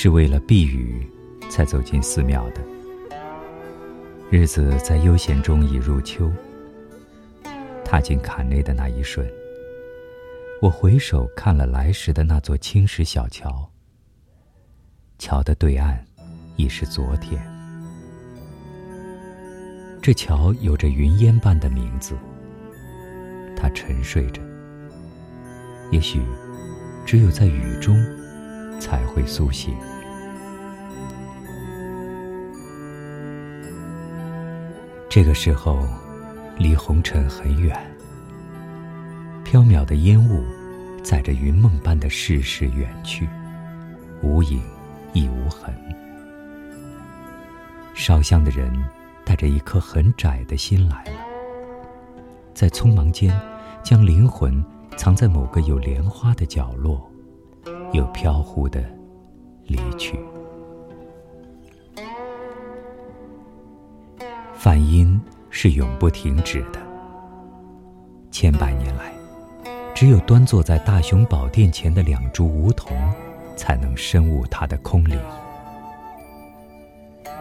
是为了避雨才走进寺庙的。日子在悠闲中已入秋。踏进坎内的那一瞬，我回首看了来时的那座青石小桥。桥的对岸，已是昨天。这桥有着云烟般的名字，它沉睡着。也许，只有在雨中，才会苏醒。这个时候。离红尘很远，飘渺的烟雾载着云梦般的世事远去，无影亦无痕。烧香的人带着一颗很窄的心来了，在匆忙间，将灵魂藏在某个有莲花的角落，又飘忽的离去。梵音。是永不停止的。千百年来，只有端坐在大雄宝殿前的两株梧桐，才能深悟它的空灵。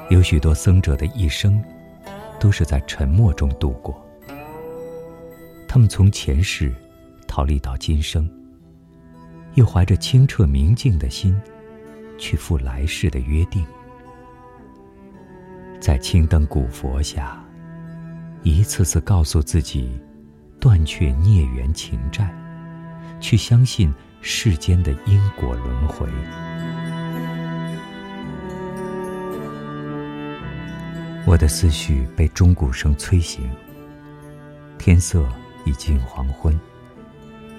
有许多僧者的一生，都是在沉默中度过。他们从前世逃离到今生，又怀着清澈明净的心，去赴来世的约定。在青灯古佛下。一次次告诉自己，断却孽缘情债，去相信世间的因果轮回。我的思绪被钟鼓声催醒，天色已近黄昏，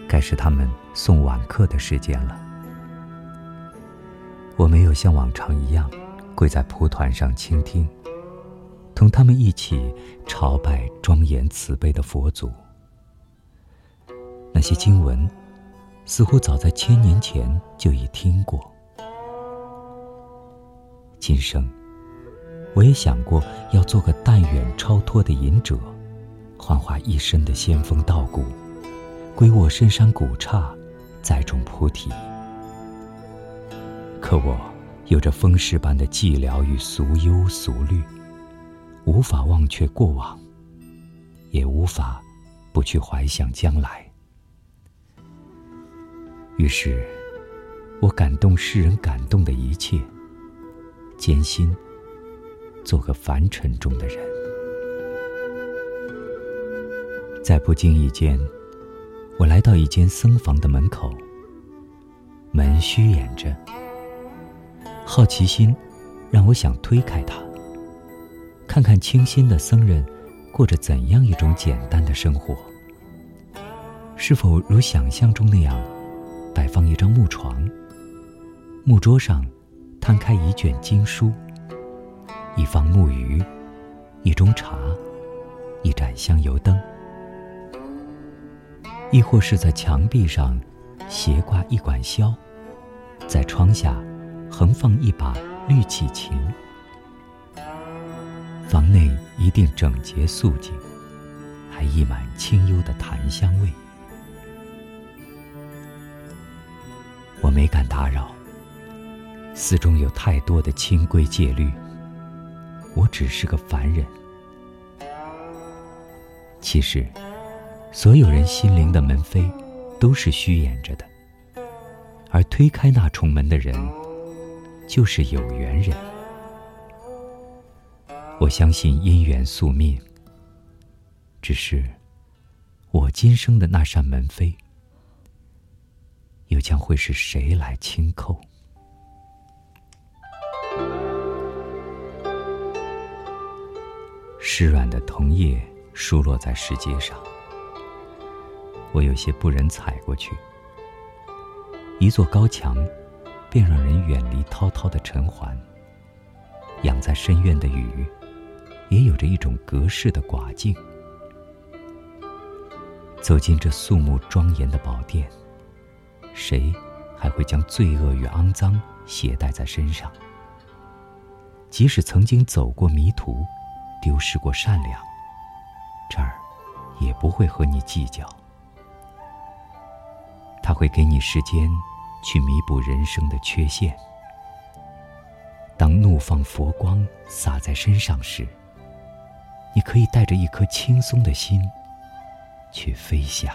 该是他们送晚课的时间了。我没有像往常一样跪在蒲团上倾听。同他们一起朝拜庄严慈悲的佛祖。那些经文，似乎早在千年前就已听过。今生，我也想过要做个淡远超脱的隐者，幻化一身的仙风道骨，归卧深山古刹，栽种菩提。可我有着风蚀般的寂寥与俗忧俗虑。无法忘却过往，也无法不去怀想将来。于是，我感动世人感动的一切，艰辛做个凡尘中的人。在不经意间，我来到一间僧房的门口，门虚掩着，好奇心让我想推开它。看看清新的僧人过着怎样一种简单的生活？是否如想象中那样，摆放一张木床，木桌上摊开一卷经书，一方木鱼，一盅茶，一盏香油灯，亦或是在墙壁上斜挂一管箫，在窗下横放一把绿绮琴？房内一定整洁肃静，还溢满清幽的檀香味。我没敢打扰，寺中有太多的清规戒律，我只是个凡人。其实，所有人心灵的门扉都是虚掩着的，而推开那重门的人，就是有缘人。我相信因缘宿命，只是我今生的那扇门扉，又将会是谁来轻叩？湿软的桐叶疏落在石阶上，我有些不忍踩过去。一座高墙，便让人远离滔滔的尘寰。养在深院的雨。也有着一种隔世的寡静。走进这肃穆庄严的宝殿，谁还会将罪恶与肮脏携带在身上？即使曾经走过迷途，丢失过善良，这儿也不会和你计较。会给你时间去弥补人生的缺陷，当怒放佛光洒在身上时，你可以带着一颗轻松的心去飞翔。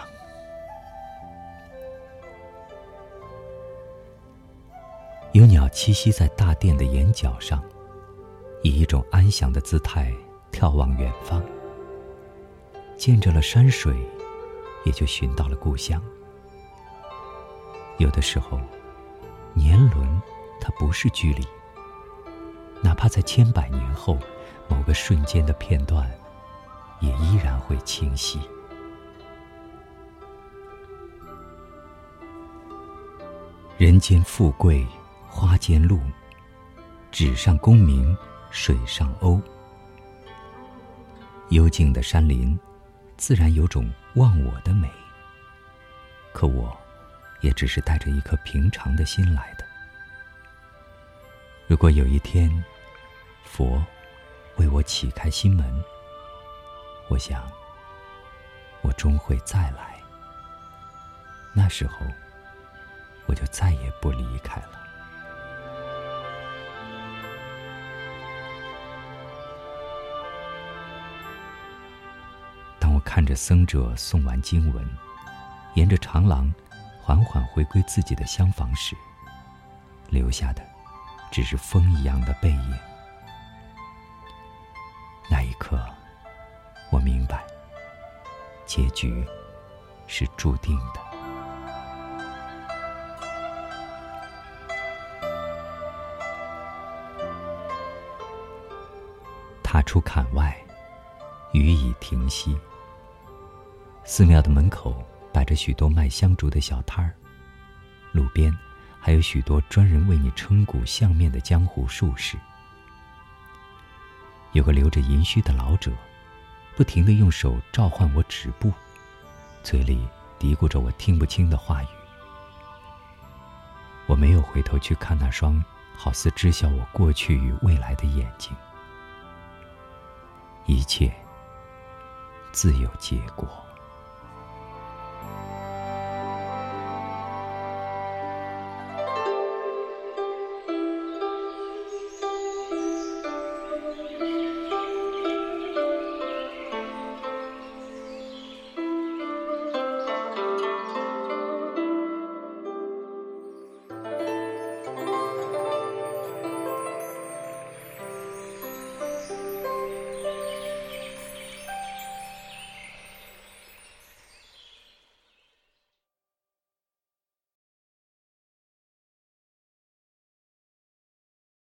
有鸟栖息在大殿的檐角上，以一种安详的姿态眺望远方。见着了山水，也就寻到了故乡。有的时候，年轮它不是距离，哪怕在千百年后，某个瞬间的片段，也依然会清晰。人间富贵。花间路，纸上功名水上鸥。幽静的山林，自然有种忘我的美。可我，也只是带着一颗平常的心来的。如果有一天，佛为我启开心门，我想，我终会再来。那时候，我就再也不离开了。当我看着僧者诵完经文，沿着长廊缓缓回归自己的厢房时，留下的只是风一样的背影。那一刻，我明白，结局是注定的。踏出坎外，雨已停息。寺庙的门口摆着许多卖香烛的小摊儿，路边还有许多专人为你称骨相面的江湖术士。有个留着银须的老者，不停的用手召唤我止步，嘴里嘀咕着我听不清的话语。我没有回头去看那双好似知晓我过去与未来的眼睛，一切自有结果。